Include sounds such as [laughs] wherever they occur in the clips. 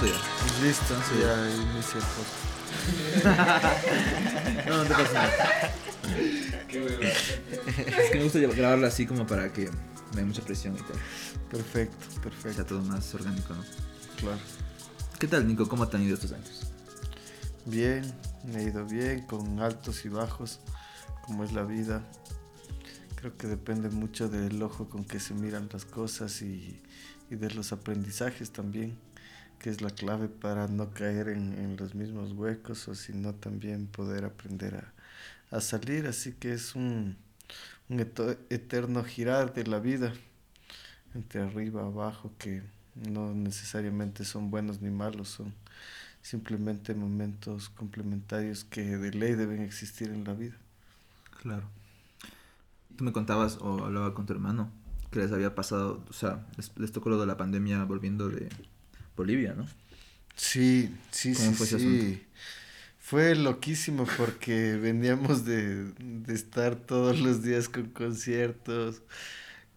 Grabando ya. Listo, Sí. ya inicia el podcast. [laughs] No, no te pasa nada. Es que me gusta grabarlo así como para que no haya mucha presión y tal. Perfecto, perfecto, todo más orgánico, ¿no? claro. ¿Qué tal, Nico? ¿Cómo te han ido estos años? Bien, me ha ido bien, con altos y bajos, como es la vida. Creo que depende mucho del ojo con que se miran las cosas y, y de los aprendizajes también, que es la clave para no caer en, en los mismos huecos o sino también poder aprender a, a salir. Así que es un, un eterno girar de la vida, entre arriba, abajo, que no necesariamente son buenos ni malos, son simplemente momentos complementarios que de ley deben existir en la vida. Claro. Tú me contabas o hablaba con tu hermano que les había pasado, o sea, les tocó lo de la pandemia volviendo de Bolivia, ¿no? Sí, sí, ¿Cómo sí, fue ese sí. Fue loquísimo porque [laughs] veníamos de, de estar todos los días con conciertos,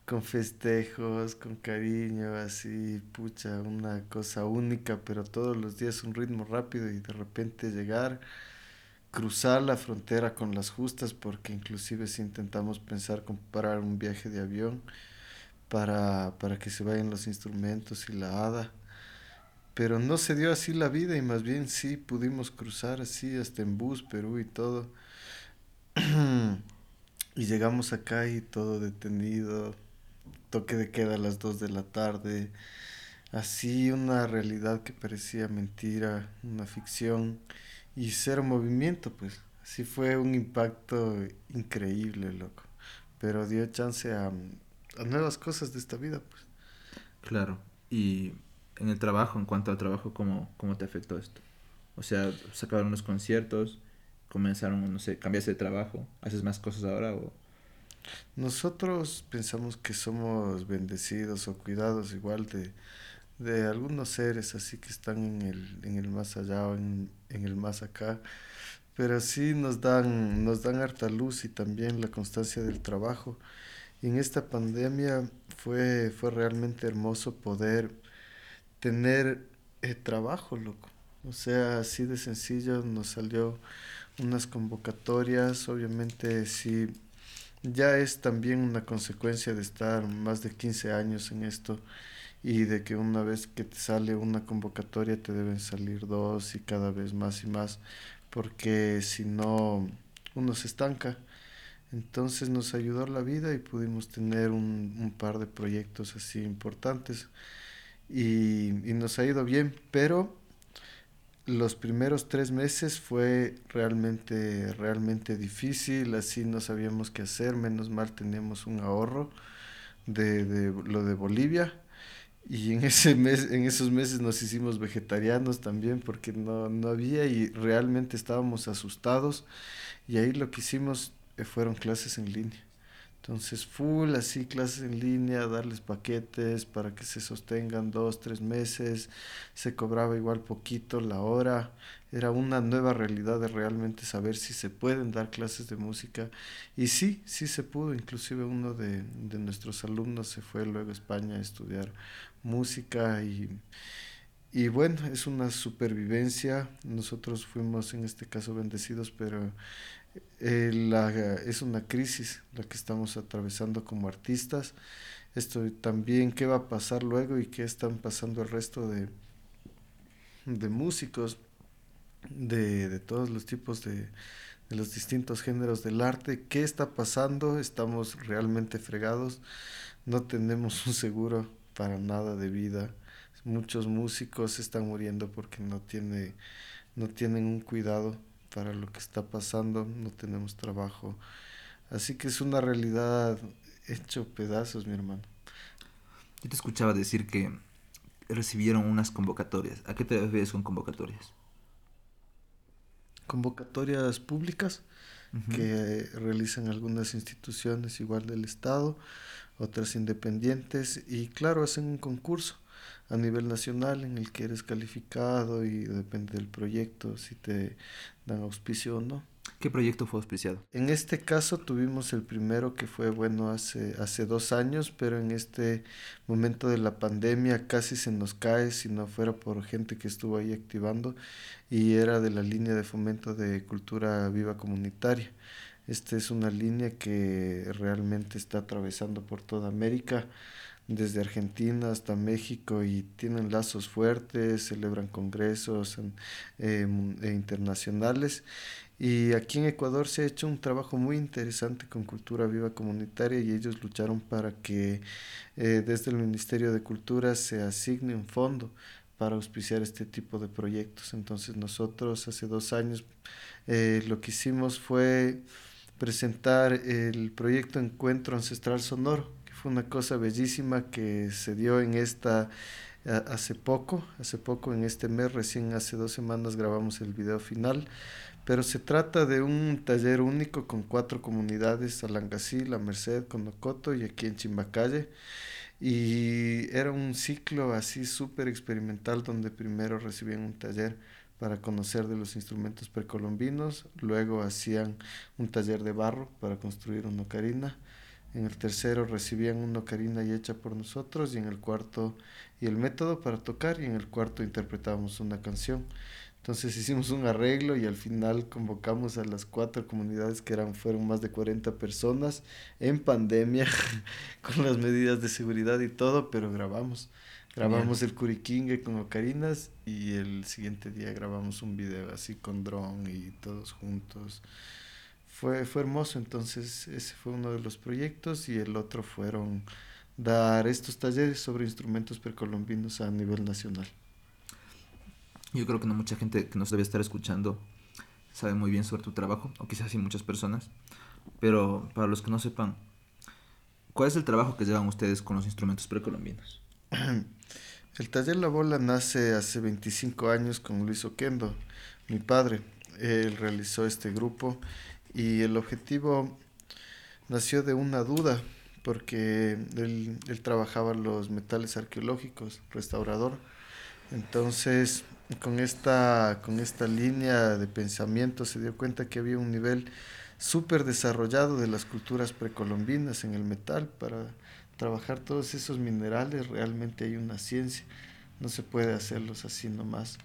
con festejos, con cariño, así, pucha, una cosa única, pero todos los días un ritmo rápido y de repente llegar, cruzar la frontera con las justas, porque inclusive si intentamos pensar comparar un viaje de avión para, para que se vayan los instrumentos y la hada. Pero no se dio así la vida y más bien sí pudimos cruzar así hasta en bus, Perú y todo. [clears throat] y llegamos acá y todo detenido, toque de queda a las 2 de la tarde, así una realidad que parecía mentira, una ficción y cero movimiento, pues. Así fue un impacto increíble, loco. Pero dio chance a, a nuevas cosas de esta vida, pues. Claro. Y en el trabajo, en cuanto al trabajo, ¿cómo, cómo te afectó esto? O sea, sacaron unos conciertos, comenzaron, no sé, cambiaste de trabajo, ¿haces más cosas ahora o...? Nosotros pensamos que somos bendecidos o cuidados igual de, de algunos seres así que están en el, en el más allá o en, en el más acá, pero sí nos dan, nos dan harta luz y también la constancia del trabajo. Y en esta pandemia fue, fue realmente hermoso poder tener eh, trabajo, loco. O sea, así de sencillo nos salió unas convocatorias, obviamente sí ya es también una consecuencia de estar más de 15 años en esto y de que una vez que te sale una convocatoria te deben salir dos y cada vez más y más porque si no uno se estanca. Entonces nos ayudó la vida y pudimos tener un, un par de proyectos así importantes y, y nos ha ido bien, pero los primeros tres meses fue realmente, realmente difícil, así no sabíamos qué hacer, menos mal teníamos un ahorro de, de lo de Bolivia y en, ese mes, en esos meses nos hicimos vegetarianos también porque no, no había y realmente estábamos asustados y ahí lo que hicimos eh, fueron clases en línea. Entonces, full así, clases en línea, darles paquetes para que se sostengan dos, tres meses. Se cobraba igual poquito la hora. Era una nueva realidad de realmente saber si se pueden dar clases de música. Y sí, sí se pudo. Inclusive uno de, de nuestros alumnos se fue luego a España a estudiar música y, y bueno, es una supervivencia. Nosotros fuimos en este caso bendecidos, pero eh, la, es una crisis la que estamos atravesando como artistas. Esto también, ¿qué va a pasar luego y qué están pasando el resto de, de músicos de, de todos los tipos de, de los distintos géneros del arte? ¿Qué está pasando? Estamos realmente fregados. No tenemos un seguro para nada de vida. Muchos músicos están muriendo porque no, tiene, no tienen un cuidado para lo que está pasando, no tenemos trabajo. Así que es una realidad hecho pedazos, mi hermano. Yo te escuchaba decir que recibieron unas convocatorias. ¿A qué te refieres con convocatorias? Convocatorias públicas que realizan algunas instituciones igual del Estado, otras independientes y claro, hacen un concurso a nivel nacional en el que eres calificado y depende del proyecto si te dan auspicio o no. ¿Qué proyecto fue auspiciado? En este caso tuvimos el primero que fue bueno hace, hace dos años, pero en este momento de la pandemia casi se nos cae si no fuera por gente que estuvo ahí activando y era de la línea de fomento de cultura viva comunitaria. Esta es una línea que realmente está atravesando por toda América desde Argentina hasta México y tienen lazos fuertes, celebran congresos eh, eh, internacionales. Y aquí en Ecuador se ha hecho un trabajo muy interesante con Cultura Viva Comunitaria y ellos lucharon para que eh, desde el Ministerio de Cultura se asigne un fondo para auspiciar este tipo de proyectos. Entonces nosotros hace dos años lo que hicimos fue presentar el proyecto Encuentro Ancestral Sonoro una cosa bellísima que se dio en esta hace poco, hace poco en este mes, recién hace dos semanas grabamos el video final, pero se trata de un taller único con cuatro comunidades, Alangasí, La Merced, Conocoto y aquí en Chimbacalle. Y era un ciclo así súper experimental donde primero recibían un taller para conocer de los instrumentos precolombinos, luego hacían un taller de barro para construir una ocarina, en el tercero recibían una ocarina y hecha por nosotros y en el cuarto y el método para tocar y en el cuarto interpretábamos una canción. Entonces hicimos un arreglo y al final convocamos a las cuatro comunidades que eran fueron más de 40 personas en pandemia [laughs] con las medidas de seguridad y todo, pero grabamos. Grabamos el curiquingue con ocarinas y el siguiente día grabamos un video así con dron y todos juntos fue, fue hermoso, entonces ese fue uno de los proyectos y el otro fueron dar estos talleres sobre instrumentos precolombinos a nivel nacional. Yo creo que no mucha gente que nos debe estar escuchando sabe muy bien sobre tu trabajo, o quizás sí muchas personas, pero para los que no sepan, ¿cuál es el trabajo que llevan ustedes con los instrumentos precolombinos? [clears throat] El taller La Bola nace hace 25 años con Luis Oquendo, mi padre. Él realizó este grupo y el objetivo nació de una duda, porque él, él trabajaba los metales arqueológicos, restaurador. Entonces, con esta, con esta línea de pensamiento se dio cuenta que había un nivel súper desarrollado de las culturas precolombinas en el metal. Para trabajar todos esos minerales realmente hay una ciencia, no se puede hacerlos así nomás.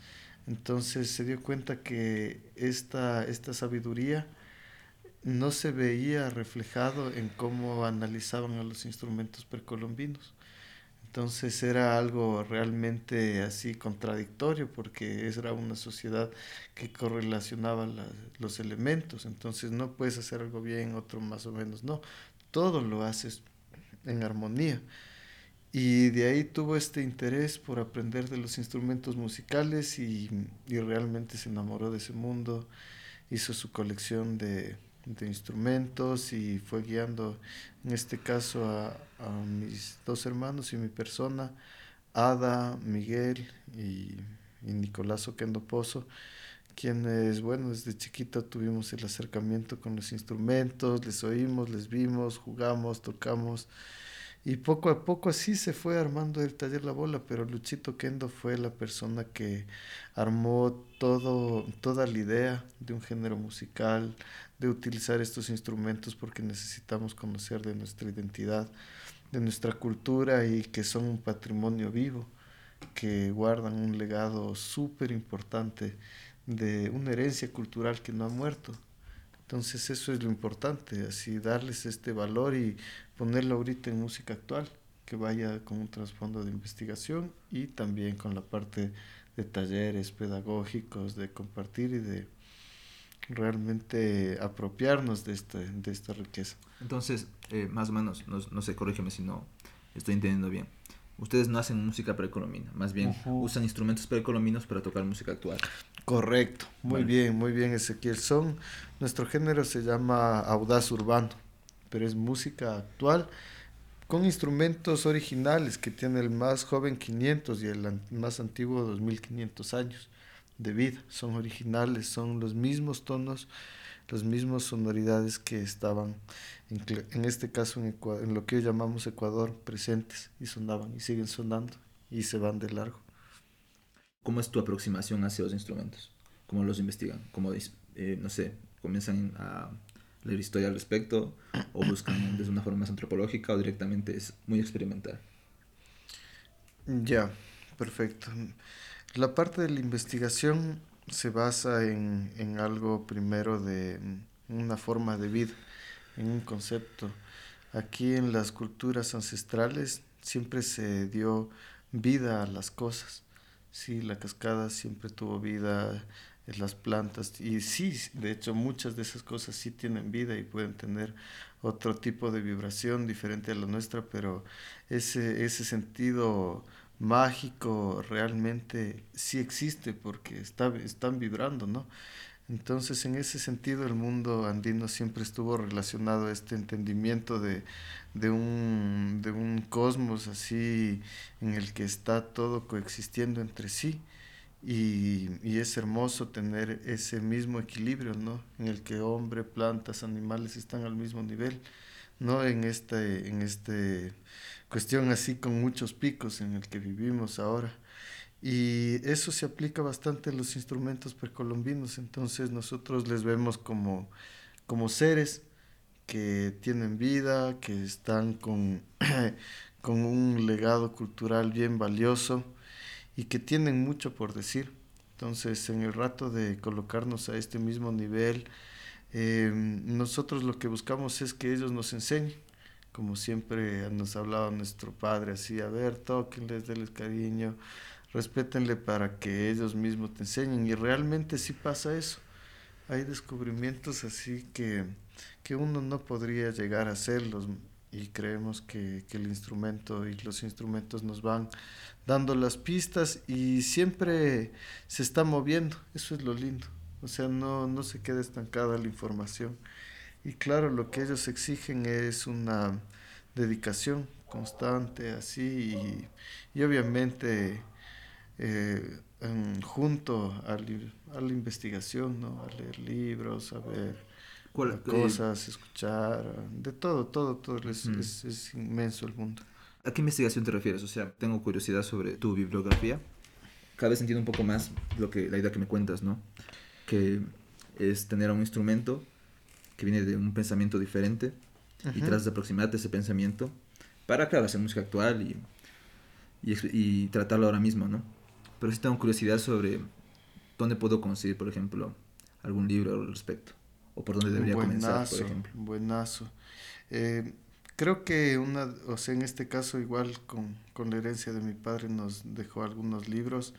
Entonces se dio cuenta que esta, esta sabiduría no se veía reflejado en cómo analizaban a los instrumentos precolombinos. Entonces era algo realmente así contradictorio porque era una sociedad que correlacionaba los elementos. Entonces no puedes hacer algo bien, otro más o menos. No, todo lo haces en armonía. Y de ahí tuvo este interés por aprender de los instrumentos musicales y, y realmente se enamoró de ese mundo. Hizo su colección de, de instrumentos y fue guiando en este caso a, mis dos hermanos y mi persona, Ada, Miguel y, y Nicolás Oquendo Pozo, quienes, bueno, desde chiquito tuvimos el acercamiento con los instrumentos, les oímos, les vimos, jugamos, tocamos. Y poco a poco así se fue armando el taller La Bola, pero Luchito Kendo fue la persona que armó todo, toda la idea de un género musical, de utilizar estos instrumentos porque necesitamos conocer de nuestra identidad, de nuestra cultura y que son un patrimonio vivo, que guardan un legado súper importante de una herencia cultural que no ha muerto. Entonces eso es lo importante, así darles este valor y ponerlo ahorita en música actual, que vaya con un trasfondo de investigación y también con la parte de talleres pedagógicos, de compartir y de realmente apropiarnos de, este, de esta riqueza. Entonces, eh, más o menos, no, no sé, corrígeme si no estoy entendiendo bien ustedes no hacen música precolombina, más bien usan instrumentos precolombinos para tocar música actual. Correcto, muy bien, muy bien Ezequiel. Son, nuestro género se llama audaz urbano, pero es música actual con instrumentos originales que tiene el más joven 500 y el más antiguo 2500 años de vida. Son originales, son los mismos tonos las mismas sonoridades que estaban, en, este caso en, en lo que hoy llamamos Ecuador, presentes y sonaban y siguen sonando y se van de largo. ¿Cómo es tu aproximación hacia los instrumentos? ¿Cómo los investigan? ¿Cómo, eh, no sé, comienzan a leer historia al respecto o buscan [clears throat] desde una forma más antropológica o directamente es muy experimental. Ya, perfecto. La parte de la investigación se basa en, en algo primero de una forma de vida, en un concepto. Aquí en las culturas ancestrales siempre se dio vida a las cosas. Sí, la cascada siempre tuvo vida, las plantas, y sí, de hecho muchas de esas cosas sí tienen vida y pueden tener otro tipo de vibración diferente a la nuestra, pero ese, ese sentido mágico realmente sí existe porque está, están vibrando, ¿no? Entonces, en ese sentido, el mundo andino siempre estuvo relacionado a este entendimiento de, de, un, de un cosmos así en el que está todo coexistiendo entre sí. Y, y, es hermoso tener ese mismo equilibrio, ¿no? En el que hombre, plantas, animales están al mismo nivel, ¿no? En este, en este cuestión así con muchos picos en el que vivimos ahora. Y eso se aplica bastante en los instrumentos precolombinos, entonces nosotros les vemos como, como seres que tienen vida, que están con, [clears throat] con un legado cultural bien valioso y que tienen mucho por decir. Entonces, en el rato de colocarnos a este mismo nivel, eh, nosotros lo que buscamos es que ellos nos enseñen, como siempre nos hablaba nuestro padre, así, a ver, tóquenles, denles cariño, respétenle para que ellos mismos te enseñen. Y realmente sí pasa eso. Hay descubrimientos así que, que uno no podría llegar a hacerlos y creemos que, que, el instrumento y los instrumentos nos van dando las pistas y siempre se está moviendo. Eso es lo lindo. O sea, no, no se queda estancada la información. Y claro, lo que ellos exigen es una dedicación constante, así, y, y obviamente eh, junto a, a, la investigación, ¿no? a leer libros, a ver cosas, escuchar, de todo, todo, todo. Es, es, es, inmenso el mundo. ¿A qué investigación te refieres? O sea, tengo curiosidad sobre tu bibliografía. Cada vez entiendo un poco más lo que, la idea que me cuentas, ¿no? Que es tener un instrumento que viene de un pensamiento diferente y tratas de aproximarte a ese pensamiento para, claro, hacer música actual y, y, y tratarlo ahora mismo, ¿no? pero sí tengo curiosidad sobre dónde puedo conseguir, por ejemplo, algún libro al respecto, o por dónde debería comenzar, por ejemplo. Buenazo. Eh, creo que una, o sea, en este caso igual con, con, la herencia de mi padre nos dejó algunos libros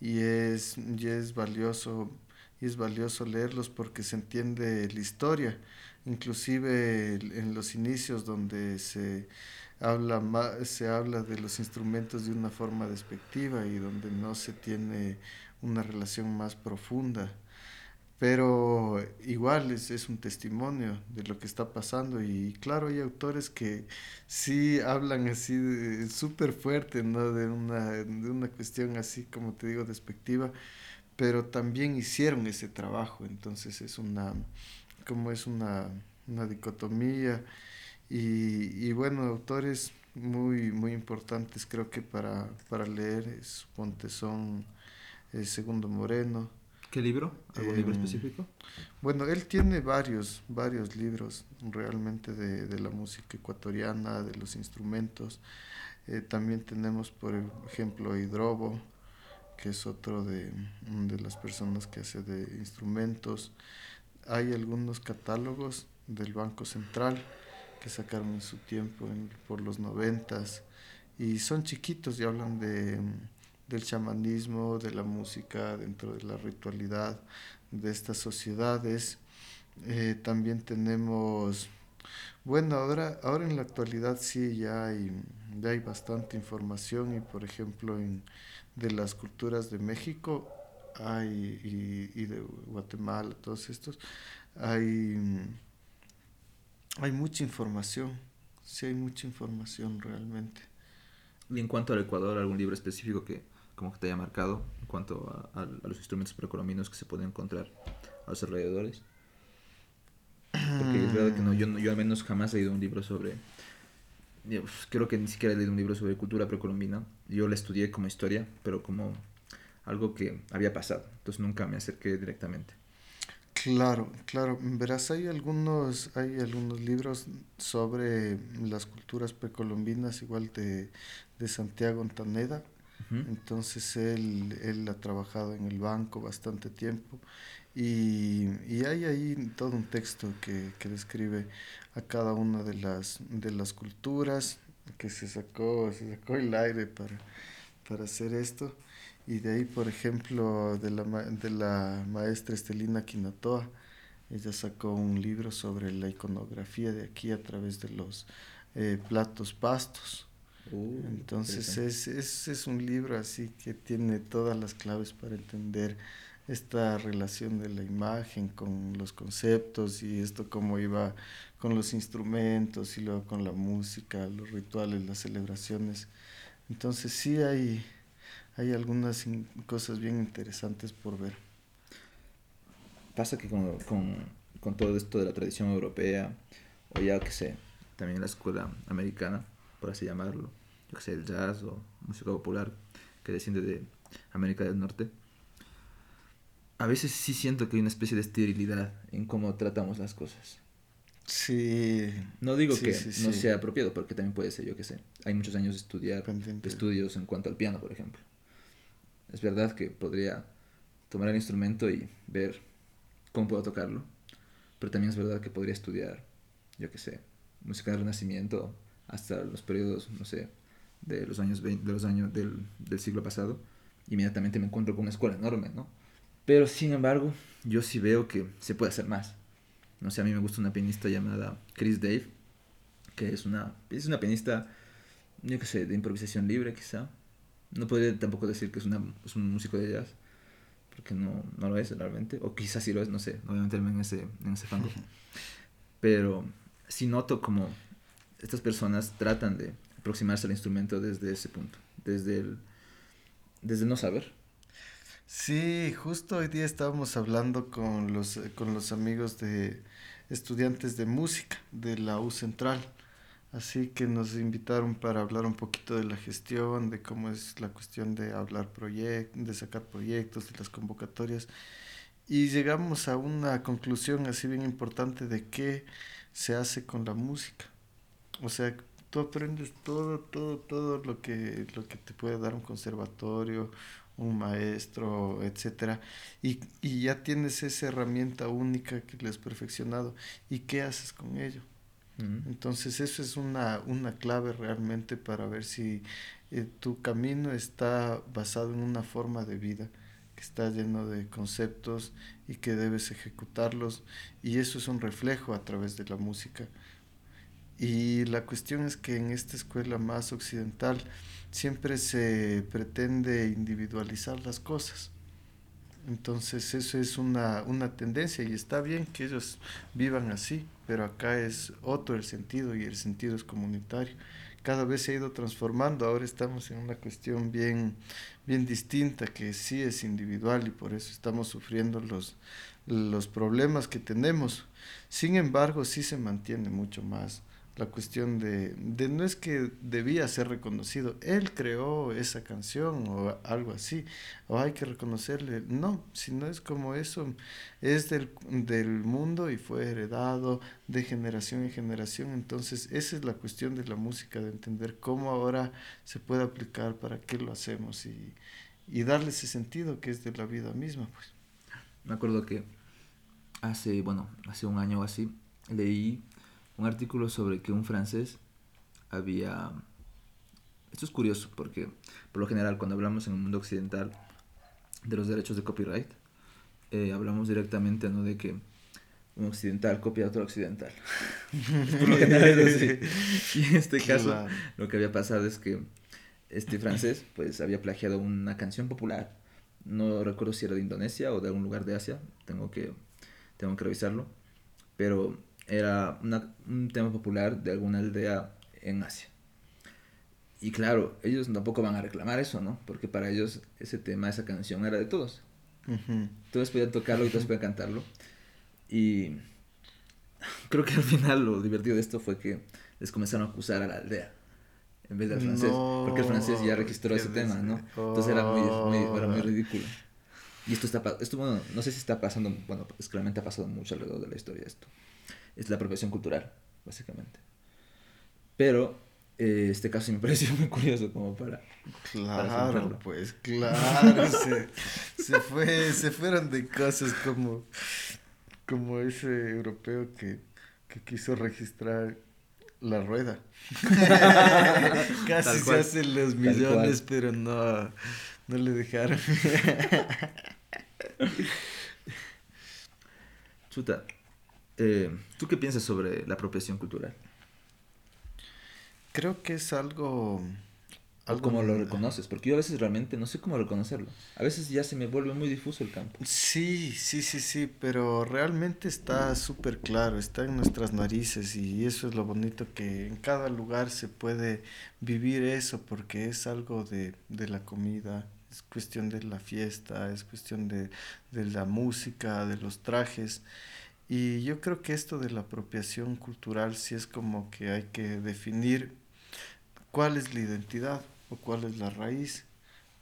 y es, y es valioso y es valioso leerlos porque se entiende la historia, inclusive en los inicios donde se habla se habla de los instrumentos de una forma despectiva y donde no se tiene una relación más profunda. Pero igual es, es un testimonio de lo que está pasando y claro, hay autores que sí hablan así súper fuerte, ¿no? De una, de una cuestión así, como te digo, despectiva, pero también hicieron ese trabajo, entonces es una, como es una, una dicotomía y, y, bueno, autores muy, muy importantes creo que para, para leer, suponte son eh, Segundo Moreno. ¿Qué libro? ¿Algún libro em, específico? Bueno, él tiene varios, varios libros realmente de, de la música ecuatoriana, de los instrumentos. Eh, también tenemos, por ejemplo, Hidrobo, que es otro de, de las personas que hace de instrumentos. Hay algunos catálogos del Banco Central que sacaron en su tiempo por los noventas y son chiquitos y hablan de, del chamanismo, de la música dentro de la ritualidad de estas sociedades. Eh, también tenemos, bueno, ahora, ahora en la actualidad sí ya hay, ya hay bastante información y por ejemplo en, de las culturas de México hay, y, y de Guatemala, todos estos, hay hay mucha información, sí hay mucha información realmente. Y en cuanto al Ecuador, ¿algún libro específico que como que te haya marcado en cuanto a, a, los instrumentos precolombinos que se pueden encontrar a los alrededores? Porque es verdad que no, yo, yo al menos jamás he leído un libro sobre... Creo que ni siquiera he leído un libro sobre cultura precolombina. Yo la estudié como historia, pero como algo que había pasado. Entonces nunca me acerqué directamente. Claro, claro. Verás, hay algunos, hay algunos libros sobre las culturas precolombinas, igual de, de Santiago Entonces él, él ha trabajado en el banco bastante tiempo y, y hay ahí todo un texto que, que, describe a cada una de las, de las culturas que se sacó, se sacó el aire para, para hacer esto. Y de ahí, por ejemplo, de la, de la maestra Estelina Quinatoa, ella sacó un libro sobre la iconografía de aquí a través de los eh, platos pastos. Uh, Entonces es, es, es, un libro así que tiene todas las claves para entender esta relación de la imagen con los conceptos y esto cómo iba con los instrumentos y luego con la música, los rituales, las celebraciones. Entonces sí hay, hay algunas cosas bien interesantes por ver. Pasa que con, con, con todo esto de la tradición europea, o ya que sé, también la escuela americana, por así llamarlo, yo que sé, el jazz o música popular que desciende de América del Norte, a veces sí siento que hay una especie de esterilidad en cómo tratamos las cosas. Sí. No digo que no sea apropiado, porque también puede ser, yo que sé. Hay muchos años de estudiar, estudios en cuanto al piano, por ejemplo. Es verdad que podría tomar el instrumento y ver cómo puedo tocarlo, pero también es verdad que podría estudiar, yo que sé, música del Renacimiento hasta los periodos, no sé, de los años 20, de los años del, del siglo pasado. Inmediatamente me encuentro con una escuela enorme, ¿no? Pero sin embargo, yo sí veo que se puede hacer más. No sé, a mí me gusta una pianista llamada Chris Dave, que es una, es una pianista, yo qué sé, de improvisación libre quizá. No podría tampoco decir que es, una, es un músico de jazz, porque no, no lo es realmente. O quizás sí lo es, no sé, no voy a meterme en ese, en ese fango. [laughs] Pero sí noto como estas personas tratan de aproximarse al instrumento desde ese punto, desde el, desde no saber Sí, justo hoy día estábamos hablando con los, con los amigos de estudiantes de música de la U Central. Así que nos invitaron para hablar un poquito de la gestión, de cómo es la cuestión de hablar proyectos, de sacar proyectos, de las convocatorias. Y llegamos a una conclusión así bien importante de qué se hace con la música. O sea, tú aprendes todo, todo, todo lo que, lo que te puede dar un conservatorio, un maestro, etcétera, y, y, ya tienes esa herramienta única que le has perfeccionado. ¿Y qué haces con ello? Entonces eso es una, una clave realmente para ver si eh, tu camino está basado en una forma de vida que está lleno de conceptos y que debes ejecutarlos y eso es un reflejo a través de la música. Y la cuestión es que en esta escuela más occidental siempre se pretende individualizar las cosas. Entonces eso es una, una tendencia y está bien que ellos vivan así, pero acá es otro el sentido y el sentido es comunitario. Cada vez se ha ido transformando, ahora estamos en una cuestión bien, bien distinta que sí es individual y por eso estamos sufriendo los, los problemas que tenemos. Sin embargo, sí se mantiene mucho más la cuestión de, de, no es que debía ser reconocido, él creó esa canción o algo así, o hay que reconocerle, no, sino es como eso, es del, del mundo y fue heredado de generación en generación, entonces esa es la cuestión de la música, de entender cómo ahora se puede aplicar, para qué lo hacemos y, y darle ese sentido que es de la vida misma. pues Me acuerdo que hace, bueno, hace un año o así, leí un artículo sobre que un francés había... Esto es curioso porque por lo general cuando hablamos en el mundo occidental de los derechos de copyright, eh, hablamos directamente ¿no? de que un occidental copia a otro occidental. [laughs] por lo general [laughs] Y en este caso lo que había pasado es que este francés pues había plagiado una canción popular. No recuerdo si era de Indonesia o de algún lugar de Asia, tengo que, tengo que revisarlo. Pero era un tema popular de alguna aldea en Asia. Y claro, ellos tampoco van a reclamar eso, ¿no? Porque para ellos ese tema, esa canción era de todos. Todos podían tocarlo y todos podían cantarlo. Y creo que al final lo divertido de esto fue que les comenzaron a acusar a la aldea en vez del francés. porque el francés ya registró ese tema, ¿no? Entonces era muy, muy, era muy ridículo. Y esto está, esto, bueno, no sé si está pasando, bueno, pues claramente ha pasado mucho alrededor de la historia esto. Es la apropiación cultural, básicamente. Pero eh, este caso me [laughs] pareció muy curioso como para... Claro, pues claro, se, se, fue, se fueron de cosas como, como ese europeo que, que quiso registrar la rueda. [laughs] Casi se hacen los millones, pero no, no le dejaron. [laughs] Chuta, eh, ¿tú qué piensas sobre la apropiación cultural? Creo que es algo... algo ¿O cómo lo reconoces? Porque yo a veces realmente no sé cómo reconocerlo. A veces ya se me vuelve muy difuso el campo. Sí, sí, sí, sí, pero realmente está súper claro, está en nuestras narices y eso es lo bonito que en cada lugar se puede vivir eso porque es algo de, de la comida, es cuestión de la fiesta, es cuestión de, de la música, de los trajes. Y yo creo que esto de la apropiación cultural sí es como que hay que definir cuál es la identidad o cuál es la raíz,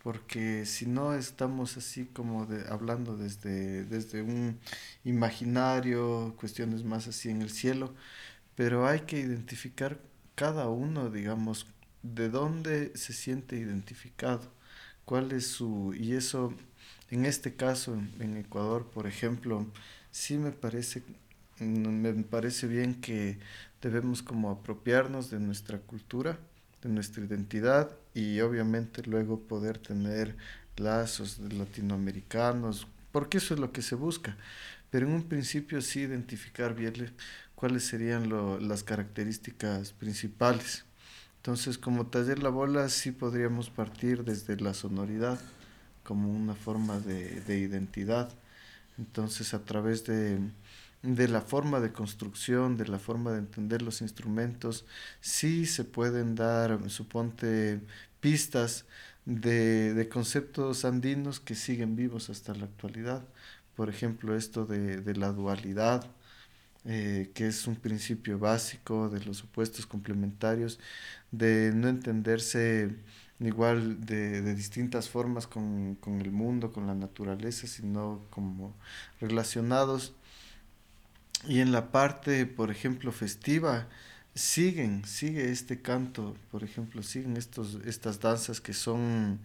porque si no estamos así como de, hablando desde, desde un imaginario, cuestiones más así en el cielo, pero hay que identificar cada uno, digamos, de dónde se siente identificado, cuál es su, y eso, en este caso, en Ecuador, por ejemplo, sí me parece, me parece bien que debemos como apropiarnos de nuestra cultura, de nuestra identidad y obviamente luego poder tener lazos latinoamericanos, porque eso es lo que se busca. Pero en un principio sí identificar bien cuáles serían lo, las características principales. Entonces, como taller la bola, sí podríamos partir desde la sonoridad como una forma de, de identidad. Entonces, a través de, de la forma de construcción, de la forma de entender los instrumentos, sí se pueden dar, suponte, pistas de, de conceptos andinos que siguen vivos hasta la actualidad. Por ejemplo, esto de, de la dualidad, eh, que es un principio básico de los opuestos complementarios, de no entenderse igual de, de distintas formas con, con, el mundo, con la naturaleza, sino como relacionados. Y en la parte, por ejemplo, festiva, siguen, sigue este canto, por ejemplo, siguen estos, estas danzas que son,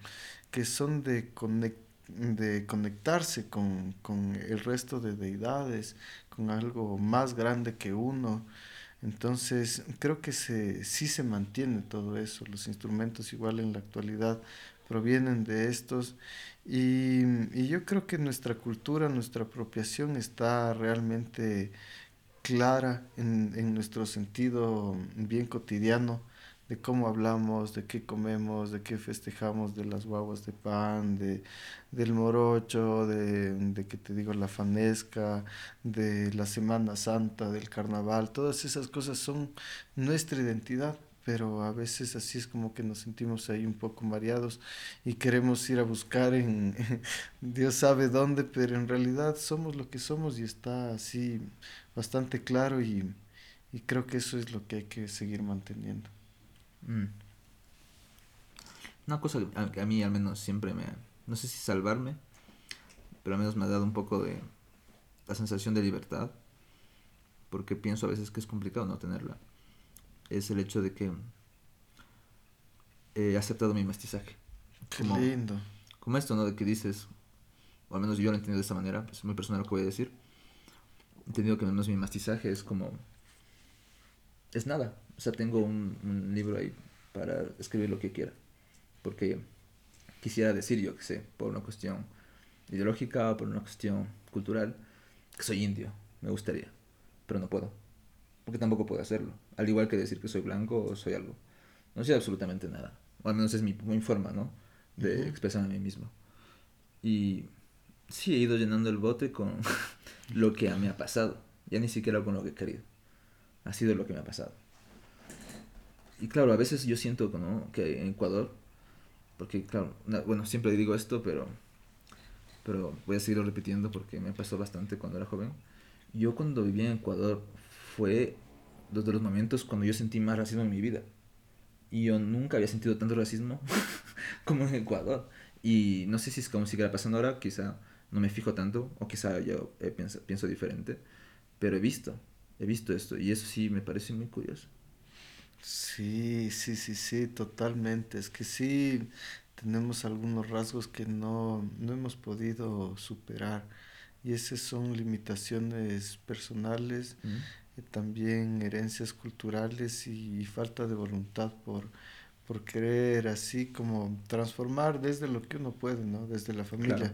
que son de, de conectarse con, con el resto de deidades, con algo más grande que uno. Entonces, creo que se, sí se mantiene todo eso. Los instrumentos igual en la actualidad provienen de estos. Y, y yo creo que nuestra cultura, nuestra apropiación está realmente clara en, en nuestro sentido bien cotidiano de cómo hablamos, de qué comemos, de qué festejamos, de las guaguas de pan, de, del morocho, de, de que te digo la fanesca, de la Semana Santa, del carnaval, todas esas cosas son nuestra identidad pero a veces así es como que nos sentimos ahí un poco mareados y queremos ir a buscar en [laughs] Dios sabe dónde, pero en realidad somos lo que somos y está así bastante claro y, y creo que eso es lo que hay que seguir manteniendo. Mm. Una cosa que a mí al menos siempre me, no sé si salvarme, pero al menos me ha dado un poco de la sensación de libertad, porque pienso a veces que es complicado no tenerla es el hecho de que he aceptado mi mestizaje. Qué lindo. Como esto, ¿no? De que dices, o al menos yo lo he entendido de esta manera, pues es muy personal lo que voy a decir. He entendido que al menos mi mestizaje es como... Es nada. O sea, tengo un, un libro ahí para escribir lo que quiera. Porque quisiera decir, yo que sé, por una cuestión ideológica o por una cuestión cultural, que soy indio. Me gustaría. Pero no puedo porque tampoco puedo hacerlo. Al igual que decir que soy blanco o soy algo. No soy absolutamente nada. O al menos es mi, mi forma, ¿no? De expresar a mí mismo. Y sí, he ido llenando el bote con [laughs] lo que me ha pasado. Ya ni siquiera con lo que he querido. Ha sido lo que me ha pasado. Y claro, a veces yo siento ¿no? que en Ecuador, porque claro, bueno, siempre digo esto, pero, pero voy a seguirlo repitiendo porque me pasó bastante cuando era joven. Yo cuando vivía en Ecuador fue desde los momentos cuando yo sentí más racismo en mi vida. Y yo nunca había sentido tanto racismo [laughs] como en Ecuador. Y no sé si es como sigue pasando ahora, quizá no me fijo tanto, o quizá yo eh, pienso, pienso diferente, pero he visto, he visto esto y eso sí me parece muy curioso. Sí, sí, sí, sí, totalmente. Es que sí tenemos algunos rasgos que no, no hemos podido superar y esas son limitaciones personales, y también herencias culturales y, falta de voluntad por, por querer así como transformar desde lo que uno puede, ¿no? Desde la familia.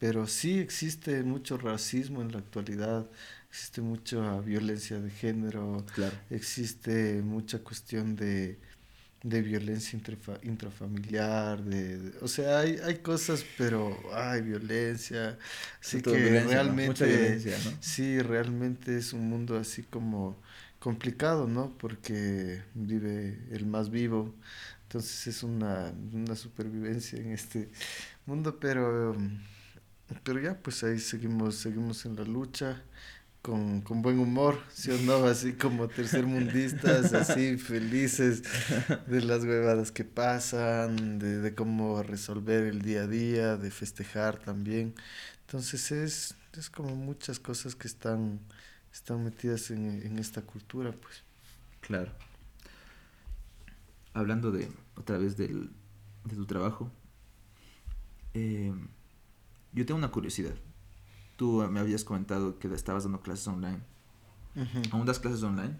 Pero sí existe mucho racismo en la actualidad, existe mucha violencia de género, existe mucha cuestión de, de violencia intrafamiliar, de, o sea, hay, hay cosas, pero hay violencia, así que realmente, sí, realmente es un mundo así como complicado, ¿no? Porque vive el más vivo, entonces es una, una supervivencia en este mundo, pero, pero ya, pues ahí seguimos, seguimos en la lucha con, con, buen humor, ¿sí o no? Así como tercermundistas, así [laughs] felices de las huevadas que pasan, de, de, cómo resolver el día a día, de festejar también. Entonces es, es como muchas cosas que están, están metidas en, en esta cultura, pues. Claro. Hablando de, otra vez del, de tu trabajo, eh, yo tengo una curiosidad. Tú me habías comentado que estabas dando clases online. ¿Aún das clases online?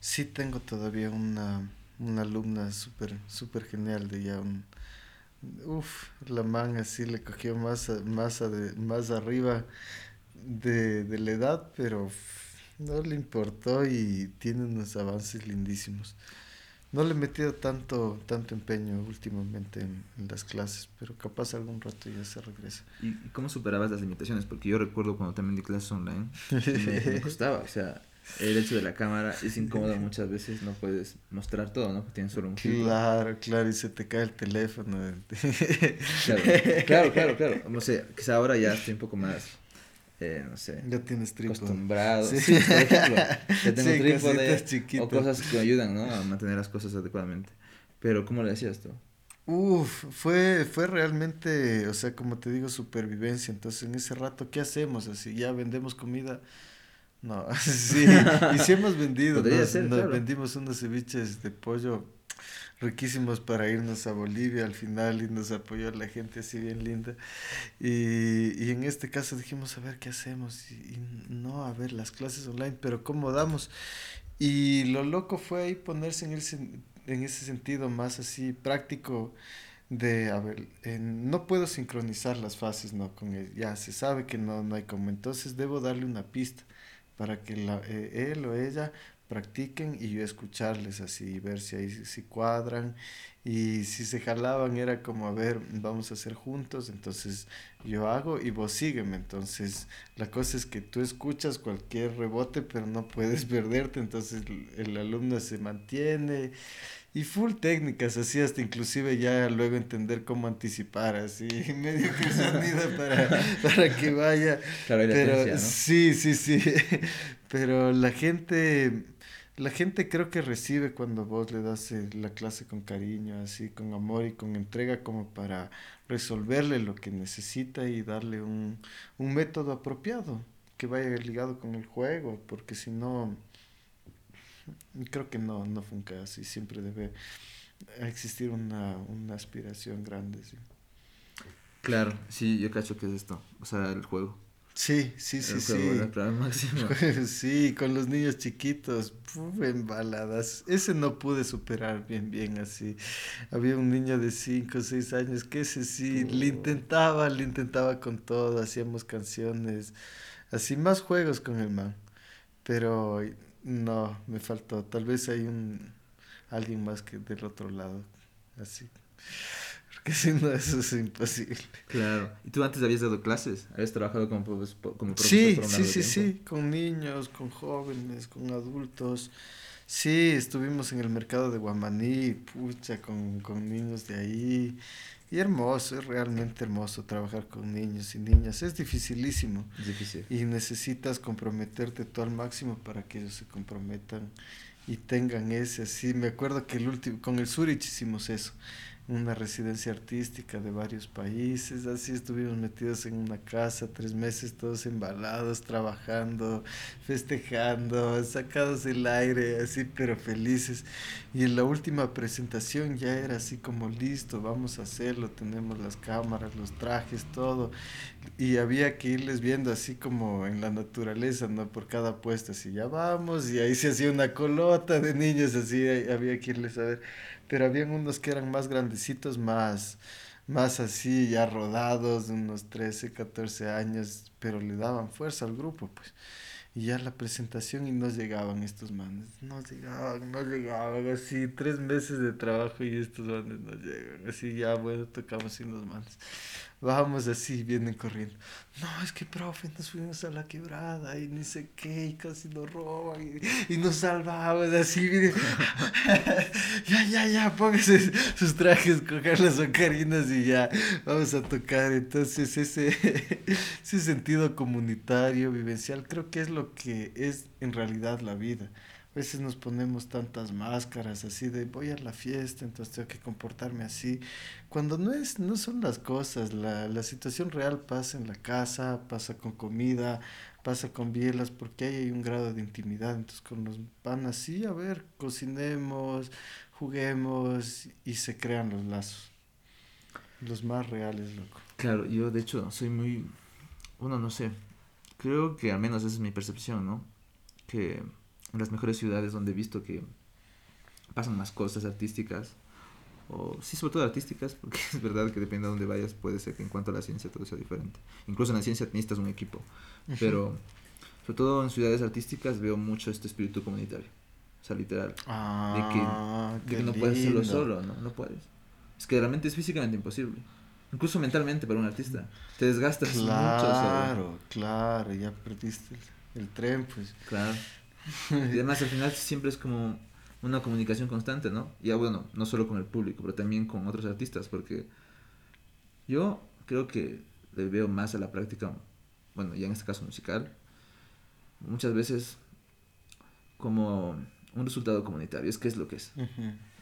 Sí, tengo todavía una, una alumna súper super genial de ya un... Uf, la man así le cogió más, más, más arriba de, de la edad, pero no le importó y tiene unos avances lindísimos. No le he metido tanto, tanto empeño últimamente en, las clases, pero capaz algún rato ya se regresa. ¿Y cómo superabas las limitaciones? Porque yo recuerdo cuando también di clases online, me, [laughs] costaba, o sea, el hecho de la cámara es incómodo muchas veces, no puedes mostrar todo, ¿no? Tienes solo un Claro, claro, y se te cae el teléfono. [laughs] claro, claro, claro, claro. No sé, quizá ahora ya estoy un poco más eh, no sé. Ya tienes trípode. Acostumbrado. Sí. por ejemplo, ya tengo [laughs] sí, trípode o cosas que ayudan, ¿no? A mantener las cosas adecuadamente. Pero, ¿cómo le decías tú? Uf, fue, fue realmente, o sea, como te digo, supervivencia. Entonces, en ese rato, ¿qué hacemos? Así, ya vendemos comida. No, [laughs] sí, y sí hemos vendido. Nos, nos vendimos unos ceviches de pollo riquísimos para irnos a Bolivia al final y nos apoyó la gente así bien linda. Y, y en este caso dijimos, a ver qué hacemos. Y, no, a ver, las clases online, pero ¿cómo damos? Y lo loco fue ahí ponerse en, el, en ese sentido más así práctico de, a ver, no puedo sincronizar las fases, ¿no? Con él, ya se sabe que no, no hay como, entonces debo darle una pista para que la, eh, él o ella practiquen y yo escucharles así, ver si ahí si cuadran. Y si se jalaban era como a ver, vamos a hacer juntos, entonces yo hago y vos sígueme, entonces la cosa es que tú escuchas cualquier rebote pero no puedes [laughs] perderte, entonces el, alumno se mantiene y full técnicas, así hasta inclusive ya luego entender cómo anticipar, así [laughs] medio que sonido para, [laughs] para que vaya. pero, Sí, sí, sí, pero la gente la gente creo que recibe cuando vos le das eh, la clase con cariño, así, con amor y con entrega como para resolverle lo que necesita y darle un, un método apropiado que vaya ligado con el juego, porque si no, creo que no, no funca así, siempre debe existir una, una aspiración grande. ¿sí? Claro, sí, yo cacho que es esto, o sea, el juego. Sí, sí, sí, sí. [laughs] sí, con los niños chiquitos, puf, embaladas. Ese no pude superar bien, bien así. Había un niño de 5 o 6 años que ese sí, le intentaba, le intentaba con todo, hacíamos canciones, así más juegos con el man. Pero no, me faltó. Tal vez hay un alguien más que del otro lado, así que si no, eso es imposible. Claro. ¿Y tú antes habías dado clases? ¿Habías trabajado como, como profesor sí, Sí, sí, sí, con niños, con jóvenes, con adultos. Sí, estuvimos en el mercado de Guamaní, pucha, con, con niños de ahí. Y hermoso, es realmente hermoso trabajar con niños y niñas. Es dificilísimo. Difícil. Y necesitas comprometerte tú al máximo para que ellos se comprometan y tengan ese. Sí, me acuerdo que el último, con el Zurich hicimos eso una residencia artística de varios países, así estuvimos metidos en una casa tres meses todos embalados, trabajando, festejando, sacados del aire, así pero felices. Y en la última presentación ya era así como listo, vamos a hacerlo, tenemos las cámaras, los trajes, todo. Y había que irles viendo así como en la naturaleza, ¿no? Por cada puesta, así ya vamos, y ahí se hacía una colota de niños, así había que irles a ver pero habían unos que eran más grandecitos, más, más así, ya rodados, de unos 13, 14 años, pero le daban fuerza al grupo, pues. Y ya la presentación y no llegaban estos manes, no llegaban, no llegaban, así, tres meses de trabajo y estos manes no llegan, así, ya, bueno, tocamos sin los manes. Vamos así, vienen corriendo. No, es que, profe, nos fuimos a la quebrada y ni sé qué, y casi nos roban y, y nos salvamos, así, miren. [laughs] ya, ya, ya, póngase sus trajes, coger las ocarinas y ya, vamos a tocar. Entonces, ese, [laughs] ese sentido comunitario, vivencial, creo que es lo que es en realidad la vida veces nos ponemos tantas máscaras así de voy a la fiesta, entonces tengo que comportarme así. Cuando no es, no son las cosas, la, la situación real pasa en la casa, pasa con comida, pasa con bielas, porque ahí hay un grado de intimidad. Entonces cuando nos van así, a ver, cocinemos, juguemos y se crean los lazos. Los más reales, loco. Claro, yo de hecho soy muy, bueno, no sé, creo que al menos esa es mi percepción, ¿no? Que las mejores ciudades donde he visto que pasan más cosas artísticas, o sí, sobre todo artísticas, porque [laughs] es verdad que depende de dónde vayas, puede ser que en cuanto a la ciencia todo sea diferente. Incluso en la ciencia necesitas un equipo, pero sobre todo en ciudades artísticas veo mucho este espíritu comunitario, o sea, literal, de que, Ah, de que no puedes hacerlo solo, ¿no? No puedes. Es que realmente es físicamente imposible. Incluso mentalmente para un artista. Te desgastas mucho solo. Claro, claro, ya perdiste el, el tren, pues. Claro. [laughs] Y además al final siempre es como una comunicación constante, ¿no? Ya bueno, no solo con el público, pero también con otros artistas, porque yo creo que le veo más a la práctica, bueno, ya en este caso musical, muchas veces como un resultado comunitario, es que es lo que es.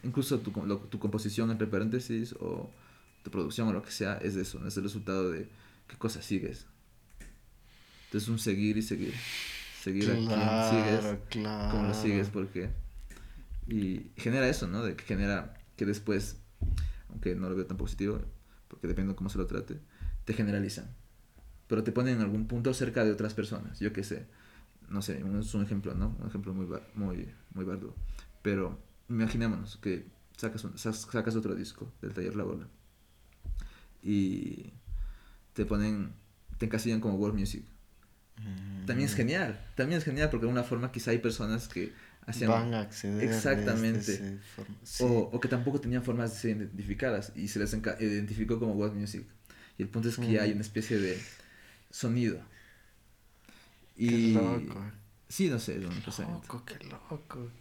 Incluso tu, lo- tu composición, entre paréntesis, o tu producción o lo que sea, es eso, es el resultado de qué cosas sigues. Entonces un seguir y seguir. Seguir a quién sigues Claro, claro. cómo lo sigues, porque... Y genera eso, ¿no? De que genera que después, aunque no lo veo tan positivo, porque depende de cómo se lo trate, te generalizan. Pero te ponen en algún punto cerca de otras personas, yo qué sé. No sé, es un ejemplo, ¿no? Un ejemplo muy, muy, muy bardo. Pero imaginémonos que sacas, un- sacas otro disco del taller La Bola y te ponen, te encasillan como World Music. También es genial, también es genial porque de alguna forma quizá hay personas que hacían Van a acceder. de Exactamente. este sí. o, o que tampoco tenían formas de ser identificadas y se les identificó como world music. Y el punto es que hay Mm. una especie de sonido. Y Qué loco. sí, no sé, pensamiento. Loco, qué loco.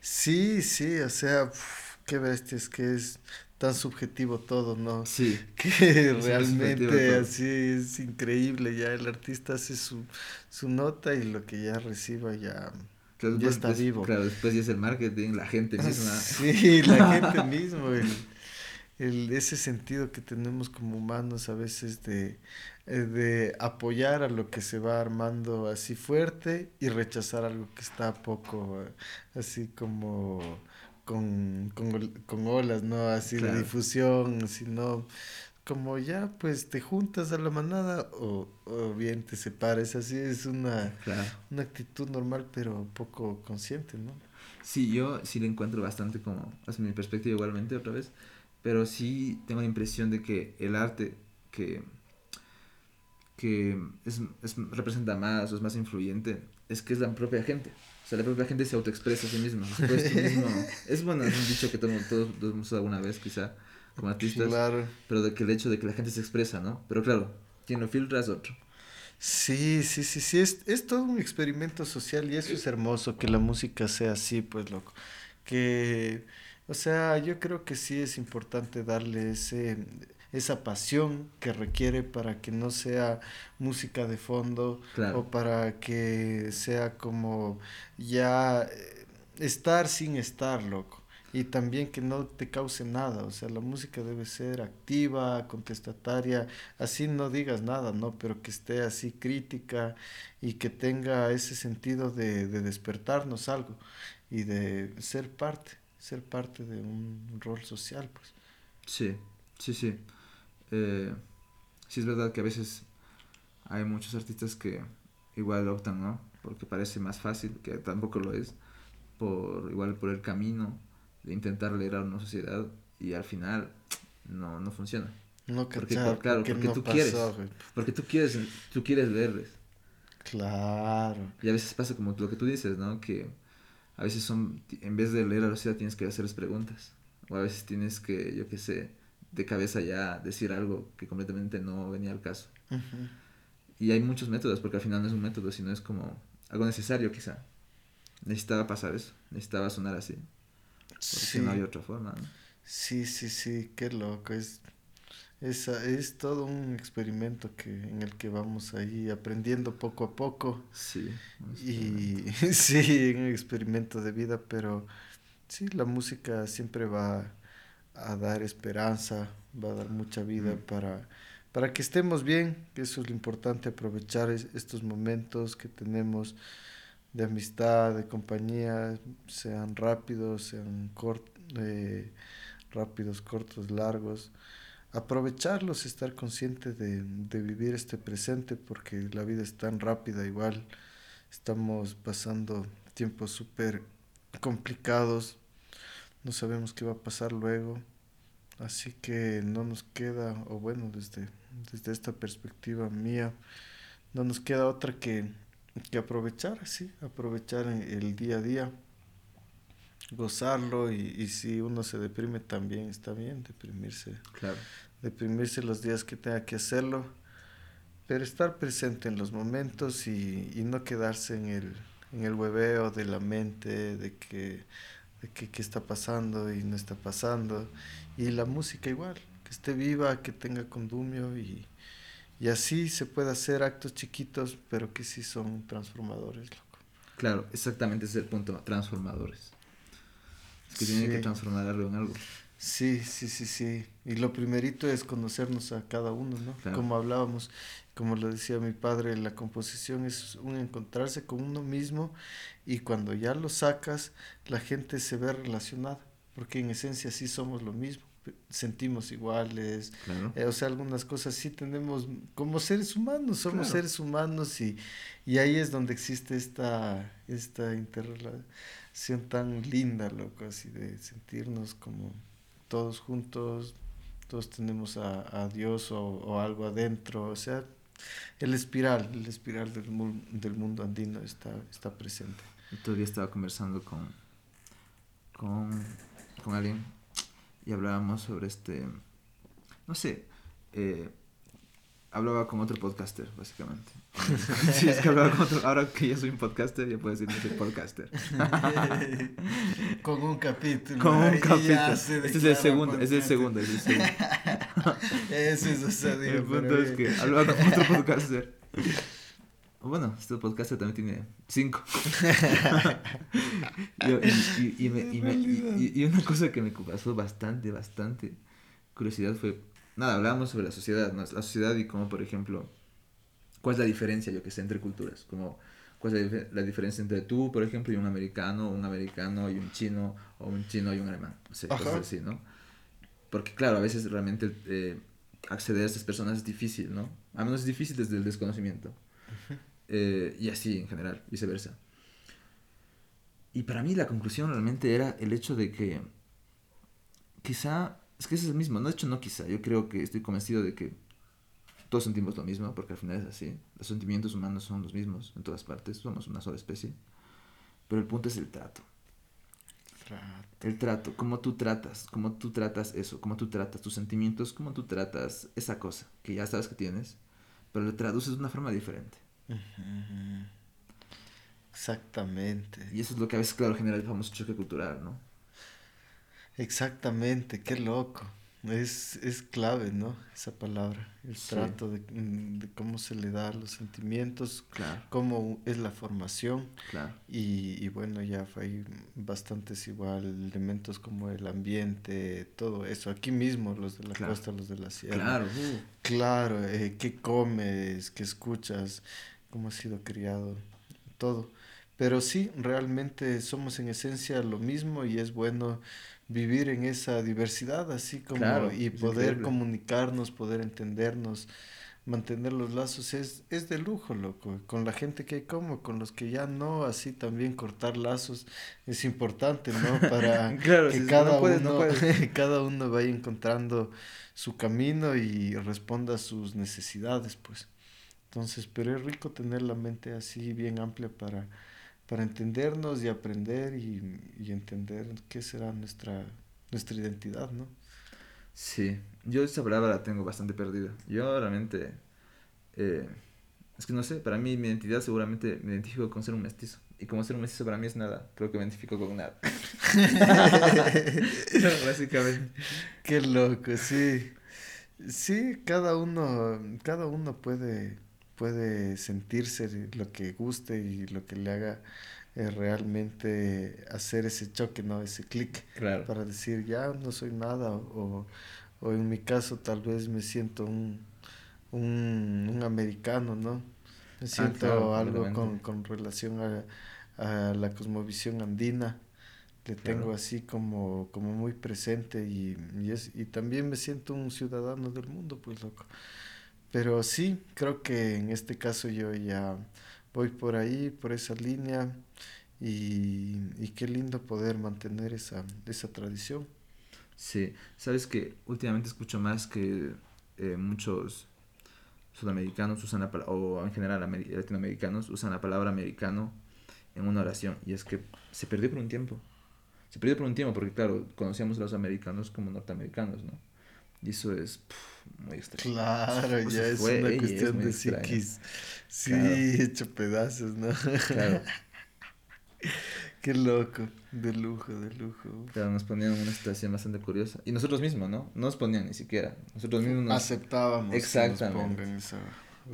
Sí, sí, o sea, qué bestia, es que es tan subjetivo todo, ¿no? Sí, [laughs] Que realmente así es increíble, ya el artista hace su, su nota y lo que ya reciba ya... claro, Ya está des- vivo. Claro, después ya es el marketing, la gente misma. Sí, la [laughs] gente mismo, el, el- ese sentido que tenemos como humanos a veces de, eh, de apoyar a lo que se va armando así fuerte y rechazar algo que está poco eh, así como con, con, con olas, ¿no? Así Claro. de difusión, sino como ya pues te juntas a la manada o, o bien te separes, así es una, Claro. una actitud normal pero poco consciente, ¿no? Sí, yo sí le encuentro bastante como, es mi perspectiva igualmente otra vez, pero sí tengo la impresión de que el arte que, que es, es- representa más o es más influyente es que es la propia gente. O sea, la propia gente se autoexpresa a sí misma. Tú mismo, [laughs] es bueno, es un dicho que todo- todos todos hemos usado alguna vez quizá como artistas, Claro. pero de que el hecho de que la gente se expresa, ¿no? Pero claro, quien lo filtra es otro. Sí, sí, sí, sí, es, es todo un experimento social y eso es hermoso, que la música sea así, pues loco. Que, o sea, yo creo que sí es importante darle ese, esa pasión que requiere para que no sea música de fondo Claro. o para que sea como ya eh, estar sin estar, loco. Y también que no te cause nada, o sea, la música debe ser activa, contestataria, así no digas nada, ¿no? Pero que esté así crítica y que tenga ese sentido de, de despertarnos algo y de ser parte, ser parte de un rol social, pues. Sí, sí, sí. Eh, sí es verdad que a veces hay muchos artistas que igual optan, ¿no? Porque parece más fácil, que tampoco lo es, por igual por el camino de intentar leer a una sociedad y al final no, no funciona. No, porque, claro, porque, tú quieres, porque tú quieres, tú quieres leerles. Claro. Y a veces pasa como lo que tú dices, ¿no? Que a veces son, en vez de leer a la sociedad tienes que hacerles preguntas. O a veces tienes que, yo qué sé, de cabeza ya decir algo que completamente no venía al caso. Y hay muchos métodos, porque al final no es un método, sino es como algo necesario quizá. Necesitaba pasar eso, necesitaba sonar así. Porque no hay otra forma. Sí, sí, sí, qué loco. Es, es, es todo un experimento que, en el que vamos ahí aprendiendo poco a poco. Sí. Y [laughs] sí, un experimento de vida, pero sí, la música siempre va a dar esperanza, va a dar mucha vida para, para que estemos bien, que eso es lo importante, aprovechar estos momentos que tenemos de amistad, de compañía, sean rápidos, sean eh, rápidos, cortos, largos. Aprovecharlos, estar consciente de, de vivir este presente, porque la vida es tan rápida, igual estamos pasando tiempos súper complicados, no sabemos qué va a pasar luego, así que no nos queda, o bueno, desde, desde esta perspectiva mía, no nos queda otra que, que aprovechar, sí, aprovechar el día a día, gozarlo y, y si uno se deprime también está bien, deprimirse. Claro. Deprimirse los días que tenga que hacerlo, pero estar presente en los momentos y, y no quedarse en el, en el hueveo de la mente, de que de qué, está pasando y no está pasando. Y la música igual, que esté viva, que tenga condumio y, y así se puede hacer actos chiquitos, pero que sí son transformadores, loco. Claro, exactamente ese es el punto, transformadores. Es que tienen que transformar algo en algo. Sí, sí, sí, sí. Y lo primerito es conocernos a cada uno, ¿no? Como hablábamos, como lo decía mi padre, la composición es un encontrarse con uno mismo y cuando ya lo sacas, la gente se ve relacionada, porque en esencia sí somos lo mismo, sentimos iguales, eh, o sea, algunas cosas sí tenemos como seres humanos, somos seres humanos y, y ahí es donde existe esta, esta interrelación tan linda, loco, así de sentirnos como todos juntos, todos tenemos a, a Dios o, o, algo adentro, o sea, el espiral, el espiral del, del mundo andino está, está presente. todavía estaba conversando con, con, con alguien y hablábamos sobre este, no sé, eh, hablaba con otro podcaster, básicamente. [laughs] sí, es que hablaba con otro. Ahora que ya soy un podcaster, ya puedo decir que soy podcaster. [laughs] con un capítulo. Con un capítulo. Este es el segundo, es el segundo, es el segundo. Eso es, o sea, digo, El punto es que otro podcaster. Bueno, este podcaster también tiene cinco. [laughs] y, y, me, y, me, y, una cosa que me pasó bastante, bastante curiosidad fue nada, hablábamos sobre la sociedad, la sociedad y cómo, por ejemplo, cuál es la diferencia, yo que sé, entre culturas, como cuál es la, diferencia entre tú, por ejemplo, y un americano, un americano y un chino, o un chino y un alemán, o sea, cosas así, ¿no? Porque claro, a veces realmente eh, acceder a estas personas es difícil, ¿no? A menos es difícil desde el desconocimiento. Eh, y así en general, viceversa. Y para mí la conclusión realmente era el hecho de que quizá es que es el mismo, no de hecho no quizá, yo creo que estoy convencido de que todos sentimos lo mismo, porque al final es así. Los sentimientos humanos son los mismos en todas partes, somos una sola especie. Pero el punto es el trato. El trato, cómo tú tratas, cómo tú tratas eso, cómo tú tratas tus sentimientos, cómo tú tratas esa cosa que ya sabes que tienes, pero lo traduces de una forma diferente. Exactamente. Y eso es lo que a veces, claro, genera el famoso choque cultural, ¿no? Exactamente, qué loco. Es, es clave, ¿no? Esa palabra, el trato de, mm, de, cómo se le da los sentimientos, claro. cómo es la formación. Claro. Y, y bueno, ya hay bastantes igual elementos como el ambiente, todo eso. Aquí mismo, los de la Claro. costa, los de la sierra. Claro. uh, Claro, eh, qué comes, qué escuchas, cómo has sido criado, todo. Pero sí, realmente somos en esencia lo mismo y es bueno vivir en esa diversidad, así como Claro, y poder increíble. comunicarnos, poder entendernos, mantener los lazos, es, es de lujo, loco. Con la gente que hay como, con los que ya no, así también cortar lazos es importante, ¿no? [laughs] Para Claro, que si- cada, no puedes, no uno, puedes. [laughs] cada uno vaya encontrando su camino y responda a sus necesidades, pues. Entonces, pero es rico tener la mente así bien amplia para, para entendernos y aprender y, y entender qué será nuestra, nuestra identidad, ¿no? Sí, yo esa palabra la tengo bastante perdida. Yo realmente, eh, es que no sé, para mí mi identidad seguramente me identifico con ser un mestizo. Y como ser un mestizo para mí es nada, creo que me identifico con nada. [laughs] [laughs] Básicamente. Qué loco, sí. Sí, cada uno, cada uno puede, puede sentirse lo que guste y lo que le haga eh, realmente hacer ese choque, ¿no? Ese clic. Claro. para decir ya no soy nada o, o en mi caso tal vez me siento un, un, un americano, ¿no? Me siento claro, algo con, con relación a, a la cosmovisión andina, le tengo así como, como muy presente y, y, es, y también me siento un ciudadano del mundo, pues loco. Pero sí, creo que en este caso yo ya voy por ahí, por esa línea y, y qué lindo poder mantener esa, esa tradición. Sí, sabes que últimamente escucho más que eh, muchos sudamericanos usan la o en general ameri- latinoamericanos usan la palabra americano en una oración. Y es que se perdió por un tiempo. Se perdió por un tiempo porque, claro, conocíamos a los americanos como norteamericanos, ¿no? Y eso es puf, muy extraño. Claro, Eso ya es una es cuestión de psiquis. Sí, Claro. hecho pedazos, ¿no? Claro, [laughs] Qué loco, de lujo, de lujo. claro, nos ponían en una situación bastante curiosa. Y nosotros mismos, ¿no? No nos ponían ni siquiera. Nosotros mismos nos... Aceptábamos que nos Exactamente. pongan esa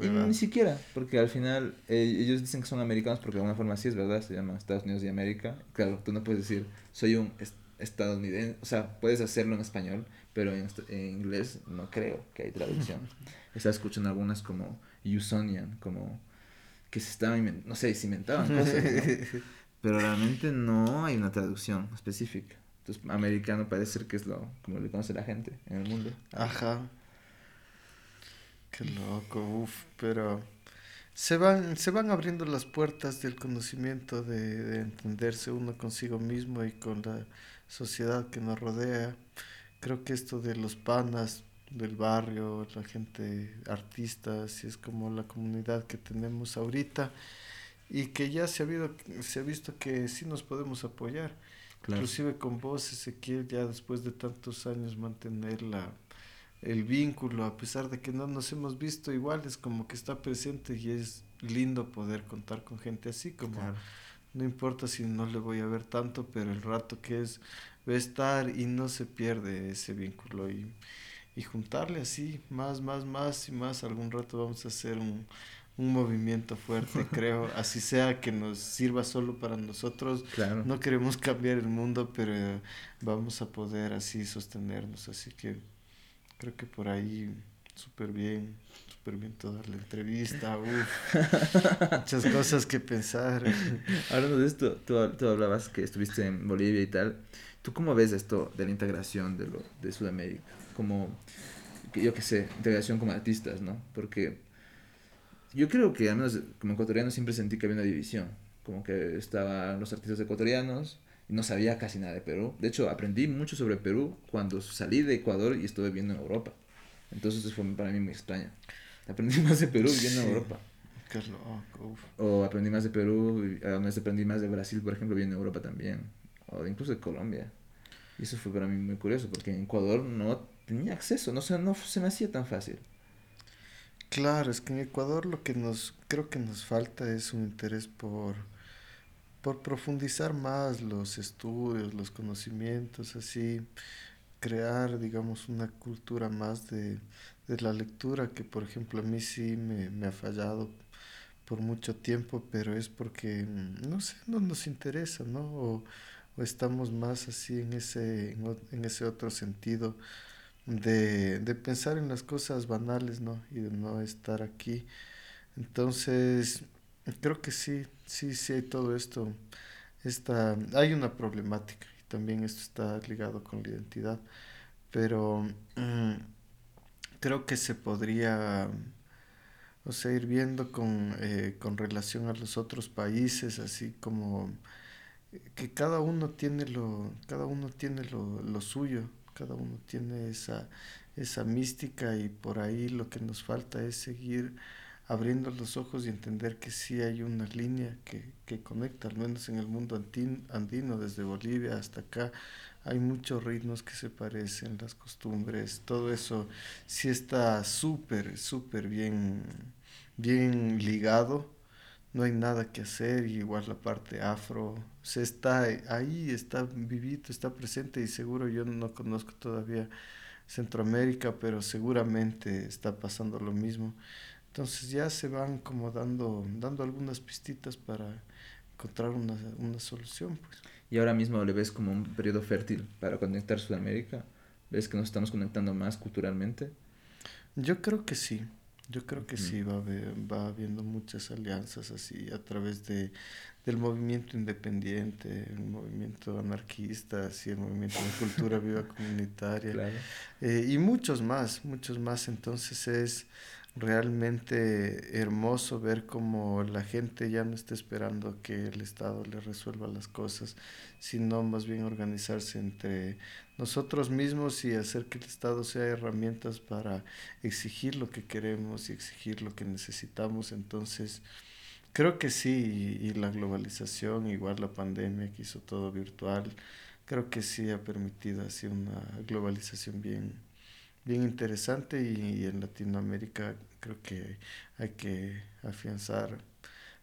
Y ¿verdad? ni siquiera, porque al final eh, ellos dicen que son americanos porque de alguna forma sí es verdad, se llaman Estados Unidos de América. Claro, tú no puedes decir soy un est- estadounidense, o sea, puedes hacerlo en español, pero en, en inglés no creo que hay traducción. [laughs] Estaba escuchando algunas como Usonian, como que se estaban, no sé, se inventaban [laughs] cosas, ¿no? pero realmente no hay una traducción específica. Entonces, americano parece ser que es lo como le conoce la gente en el mundo. Ajá. Qué loco, uff, pero se van, se van abriendo las puertas del conocimiento de, de entenderse uno consigo mismo y con la sociedad que nos rodea. Creo que esto de los panas del barrio, la gente artistas, y es como la comunidad que tenemos ahorita y que ya se ha, habido, se ha visto que sí nos podemos apoyar. Claro. Inclusive con vos, Ezequiel, ya después de tantos años mantener la, el vínculo, a pesar de que no nos hemos visto igual, es como que está presente y es lindo poder contar con gente así, como Claro. no importa si no le voy a ver tanto, pero el rato que es va a estar y no se pierde ese vínculo y, y juntarle así, más, más, más y más, algún rato vamos a hacer un, un movimiento fuerte, [laughs] creo, así sea que nos sirva solo para nosotros, Claro. no queremos cambiar el mundo, pero vamos a poder así sostenernos. Así que creo que por ahí súper bien, súper bien toda la entrevista. uf, [laughs] muchas cosas que pensar. Hablando de esto, tú, tú hablabas que estuviste en Bolivia y tal. ¿Tú cómo ves esto de la integración de, lo, de Sudamérica? Como, yo qué sé, integración como artistas, ¿no? Porque yo creo que, al menos como ecuatoriano, siempre sentí que había una división. Como que estaban los artistas ecuatorianos no sabía casi nada de Perú. De hecho, aprendí mucho sobre Perú cuando salí de Ecuador y estuve viviendo en Europa. Entonces eso fue para mí muy extraño. Aprendí [laughs] más de Perú viviendo en. Europa. Qué loco, uf. O aprendí más de Perú, aprendí más de Brasil, por ejemplo, viviendo en Europa también. O incluso de Colombia. Y eso fue para mí muy curioso, porque en Ecuador no tenía acceso, no, se- no se me hacía tan fácil. Claro, es que en Ecuador lo que nos creo que nos falta es un interés por por profundizar más los estudios, los conocimientos, así crear, digamos, una cultura más de, de la lectura que, por ejemplo, a mí sí me, me ha fallado por mucho tiempo, pero es porque, mm, no sé, no nos interesa, ¿no? O, o estamos más así en ese, en, ese otro sentido de, de, pensar en las cosas banales, ¿no? Y de no estar aquí. Entonces, creo que sí, sí, sí hay todo esto. Esta, hay una problemática y también esto está ligado con la identidad, pero mm, creo que se podría o sea, ir viendo con, eh, con relación a los otros países, así como que cada uno tiene lo, cada uno tiene lo, lo suyo, cada uno tiene esa, esa mística y por ahí lo que nos falta es seguir abriendo los ojos y entender que sí hay una línea que, que conecta, al menos en el mundo andino, desde Bolivia hasta acá, hay muchos ritmos que se parecen, las costumbres, todo eso sí está súper, súper bien, bien ligado no hay nada que hacer, igual la parte afro, se está ahí, está vivito, está presente y seguro yo no conozco todavía Centroamérica, pero seguramente está pasando lo mismo. Entonces ya se van como dando, dando algunas pistitas para encontrar una, una solución. Pues. Y ahora mismo le ves como un periodo fértil para conectar Sudamérica. ¿Ves que nos estamos conectando más culturalmente? Yo creo que sí. Yo creo que sí, va, va habiendo muchas alianzas así a través de, del movimiento independiente, el movimiento anarquista, así, el movimiento de cultura [laughs] viva comunitaria eh, y muchos más, muchos más. Entonces es realmente hermoso ver cómo la gente ya no está esperando que el Estado le resuelva las cosas, sino más bien organizarse entre nosotros mismos y hacer que el Estado sea herramientas para exigir lo que queremos y exigir lo que necesitamos. Entonces, creo que sí, y, la globalización, igual la pandemia que hizo todo virtual, creo que sí ha permitido así una globalización bien bien interesante y, en Latinoamérica creo que hay que afianzar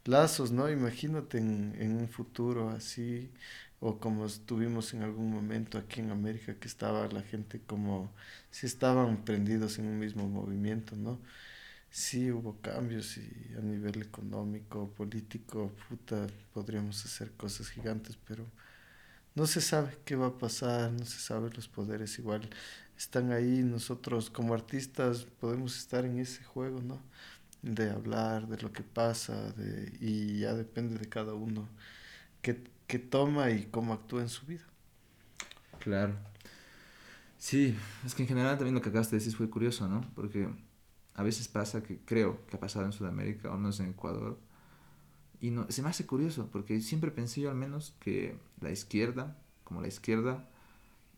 lazos, ¿no? Imagínate en, en un futuro así o como estuvimos en algún momento aquí en América que estaba la gente como si estaban prendidos en un mismo movimiento, ¿no? Sí hubo cambios y a nivel económico, político, puta, podríamos hacer cosas gigantes, pero no se sabe qué va a pasar, no se sabe los poderes igual están ahí, nosotros como artistas podemos estar en ese juego, ¿no? De hablar de lo que pasa de, y ya depende de cada uno qué, qué toma y cómo actúa en su vida. Claro. Sí, es que en general también lo que acabas de decir fue curioso, ¿no? Porque a veces pasa que creo que ha pasado en Sudamérica o no es en Ecuador. Y no, se me hace curioso, porque siempre pensé yo al menos que la izquierda, como la izquierda,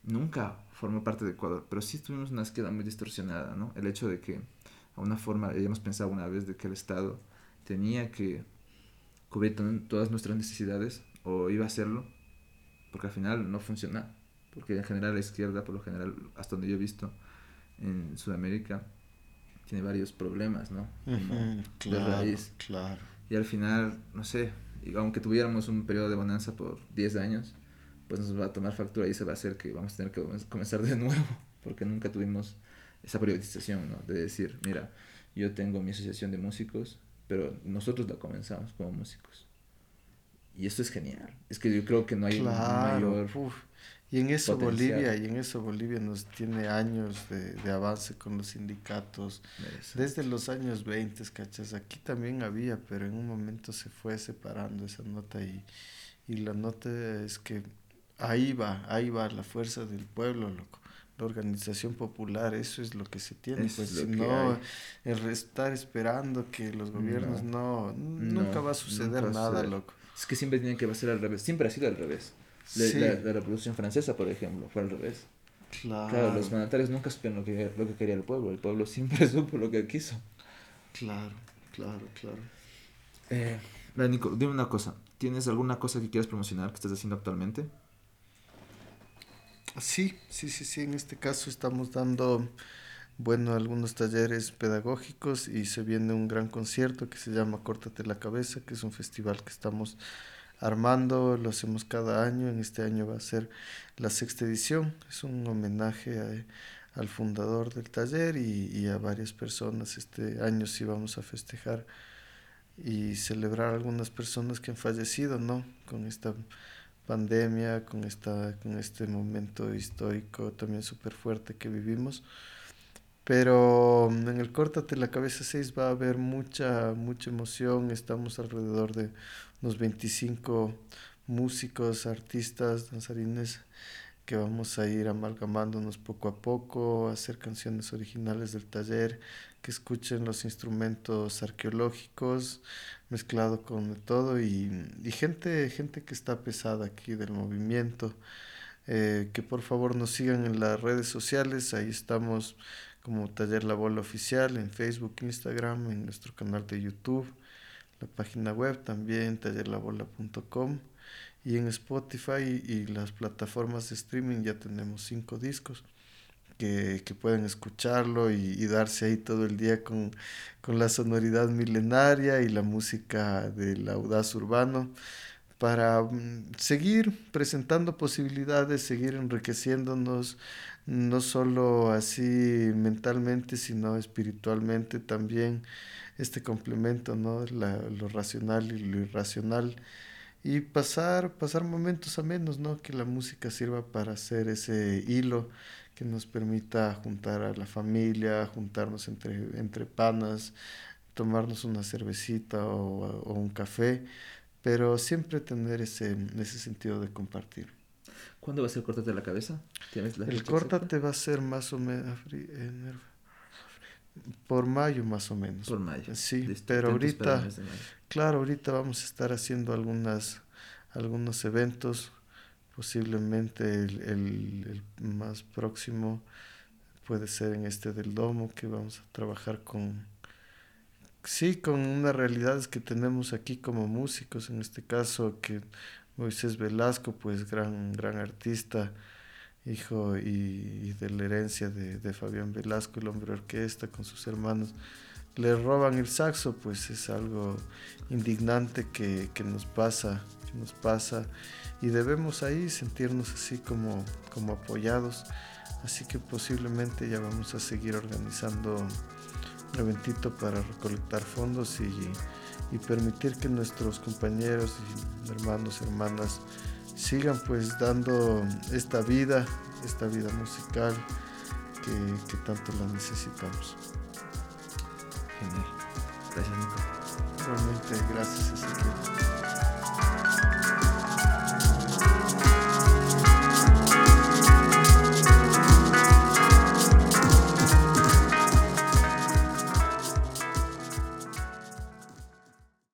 nunca formó parte de Ecuador, pero sí tuvimos una izquierda muy distorsionada, ¿no? El hecho de que, a una forma, habíamos pensado una vez de que el Estado tenía que cubrir todas nuestras necesidades, o iba a hacerlo, porque al final no funciona, porque en general la izquierda, por lo general, hasta donde yo he visto, en Sudamérica, tiene varios problemas, ¿no? claro, de raíz. Claro. Y al final, no sé, aunque tuviéramos un periodo de bonanza por 10 años, pues nos va a tomar factura y se va a hacer que vamos a tener que comenzar de nuevo, [laughs] porque nunca tuvimos esa priorización, ¿no? De decir, mira, yo tengo mi asociación de músicos, pero nosotros la comenzamos como músicos. Y esto es genial. Es que yo creo que no hay mayor... Y en eso Bolivia, y en eso Bolivia nos tiene años de, de avance con los sindicatos. Desde los años 20, ¿cachas? Aquí también había, pero en un momento se fue separando esa nota y, y la nota es que Ahí va, ahí va la fuerza del pueblo, loco. La organización popular, eso es lo que se tiene. pues si no, el estar esperando que los gobiernos no, nunca va a suceder nada, loco. Es que siempre tiene que ser al revés, siempre ha sido al revés. La, Revolución Francesa, por ejemplo, fue al revés. Claro. los mandatarios nunca supieron lo que, lo que quería el pueblo, el pueblo [laughs] siempre supo lo que quiso. Claro, claro, claro. Eh, Nico, dime una cosa, ¿tienes alguna cosa que quieras promocionar que estás haciendo actualmente? Sí, sí, sí, sí. En este caso estamos dando, bueno, algunos talleres pedagógicos y se viene un gran concierto que se llama Córtate la Cabeza, que es un festival que estamos armando, lo hacemos cada año, en este año va a ser la sexta edición, es un homenaje al fundador del taller y, y, a varias personas, este año sí vamos a festejar y celebrar a algunas personas que han fallecido, ¿no? Con esta pandemia, con, esta, con este momento histórico también súper fuerte que vivimos. Pero mm, en el Córtate la Cabeza 6 va a haber mucha, mucha emoción. Estamos alrededor de unos 25 músicos, artistas, danzarines que vamos a ir amalgamándonos poco a poco, hacer canciones originales del taller, que escuchen los instrumentos arqueológicos mezclado con todo y, y gente, gente que está pesada aquí del movimiento. Eh, que por favor nos sigan en las redes sociales, ahí estamos como Taller La Bola Oficial en Facebook, Instagram, en nuestro canal de YouTube, la página web también, tallerlabola.com y en Spotify y las plataformas de streaming ya tenemos cinco discos que, que pueden escucharlo y, y, darse ahí todo el día con, con, la sonoridad milenaria y la música del audaz urbano para mm, seguir presentando posibilidades, seguir enriqueciéndonos, no solo así mentalmente, sino espiritualmente también, este complemento, ¿no? La, lo racional y lo irracional y pasar, pasar momentos amenos, ¿no? Que la música sirva para hacer ese hilo que nos permita juntar a la familia, juntarnos entre, entre panas, tomarnos una cervecita o, o un café, pero siempre tener ese, ese sentido de compartir. ¿Cuándo va a ser Córtate la Cabeza? ¿Tienes la el Córtate va a ser más o menos por mayo más o menos. Por mayo. Sí, pero ahorita, claro, ahorita vamos a estar haciendo algunas, algunos eventos, posiblemente el, el, más próximo puede ser en este del domo que vamos a trabajar con sí con unas realidades que tenemos aquí como músicos en este caso que Moisés Velasco pues gran gran artista hijo y, de la herencia de, de, Fabián Velasco, el hombre orquesta con sus hermanos, le roban el saxo, pues es algo indignante que, nos pasa, que nos pasa y debemos ahí sentirnos así como, como apoyados. Así que posiblemente ya vamos a seguir organizando un eventito para recolectar fondos y, permitir que nuestros compañeros y hermanos, hermanas, sigan pues dando esta vida, esta vida musical que tanto la necesitamos. Genial. Gracias, Nico. Realmente, gracias, Ezequiel.